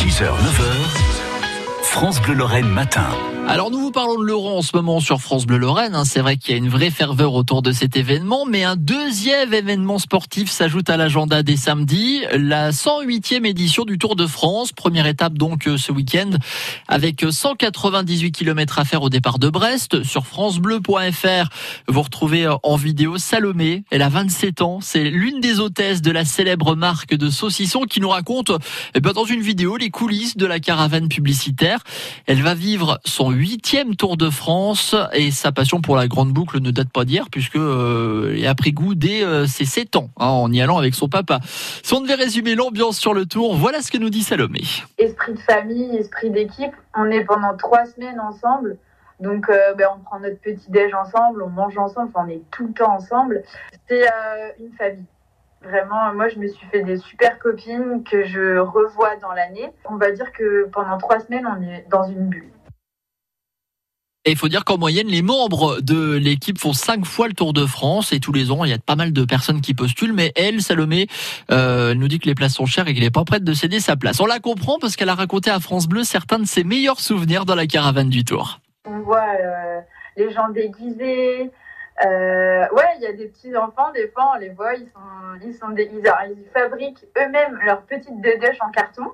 6h, 9h, France Bleu Lorraine matin. Alors nous vous parlons de l'Euro en ce moment sur France Bleu Lorraine. hein. C'est vrai qu'il y a une vraie ferveur autour de cet événement, mais un deuxième événement sportif s'ajoute à l'agenda des samedis, la 108e édition du Tour de France. Première étape donc euh, ce week-end avec 198 km à faire au départ de Brest. Sur francebleu.fr, vous retrouvez euh, en vidéo Salomé. Elle a 27 ans. C'est l'une des hôtesses de la célèbre marque de saucissons qui nous raconte eh ben, dans une vidéo les coulisses de la caravane publicitaire. Elle va vivre son huitième Tour de France et sa passion pour la grande boucle ne date pas d'hier puisque euh, elle a pris goût dès euh, ses 7 ans hein, en y allant avec son papa. Si on devait résumer l'ambiance sur le Tour, voilà ce que nous dit Salomé. esprit de famille, esprit d'équipe. On est pendant trois semaines ensemble. Donc, euh, ben, on prend notre petit déj ensemble, on mange ensemble, on est tout le temps ensemble. C'est euh, une famille. Vraiment, moi, je me suis fait des super copines que je revois dans l'année. On va dire que pendant trois semaines, on est dans une bulle. Et il faut dire qu'en moyenne, les membres de l'équipe font cinq fois le Tour de France et tous les ans, il y a pas mal de personnes qui postulent. Mais elle, Salomé, euh, nous dit que les places sont chères et qu'elle n'est pas prête de céder sa place. On la comprend parce qu'elle a raconté à France Bleu certains de ses meilleurs souvenirs dans la caravane du Tour. On voit euh, les gens déguisés. Euh, ouais, il y a des petits enfants, des fois, on les voit, ils sont, ils sont déguisés. Ils fabriquent eux-mêmes leurs petites dedeches en carton.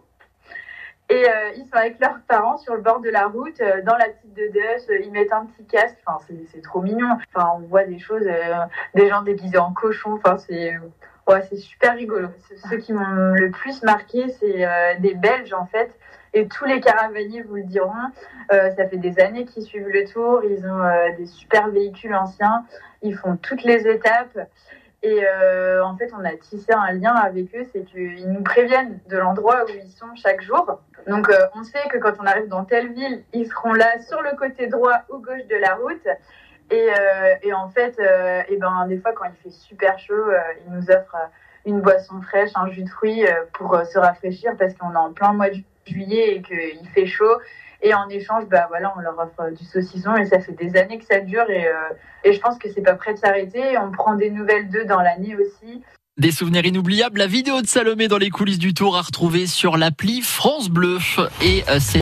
Et euh, ils sont avec leurs parents sur le bord de la route, euh, dans la petite dedeche, euh, ils mettent un petit casque. Enfin, c'est trop mignon. Enfin, on voit des choses, euh, des gens déguisés en cochon. Enfin, c'est ouais, c'est super rigolo. Ce- Ceux qui m'ont le plus marqué, c'est des Belges en fait. Et tous les caravaniers vous le diront. Ça fait des années qu'ils suivent le tour. Ils ont des super véhicules anciens. Ils font toutes les étapes. Et en fait, on a tissé un lien avec eux, c'est qu'ils nous préviennent de l'endroit où ils sont chaque jour. Donc, euh, on sait que quand on arrive dans telle ville, ils seront là sur le côté droit ou gauche de la route. Et, euh, en fait, euh, et ben, des fois, quand il fait super chaud, ils nous offrent une boisson fraîche, un jus de fruits pour se rafraîchir parce qu'on est en plein mois de ju- juillet et qu'il fait chaud. Et en échange, bah voilà, on leur offre du saucisson et ça fait des années que ça dure et, et je pense que c'est pas prêt de s'arrêter. On prend des nouvelles d'eux dans l'année aussi. Des souvenirs inoubliables. La vidéo de Salomé dans les coulisses du Tour à retrouver sur l'appli France Bleu. Et euh, c'est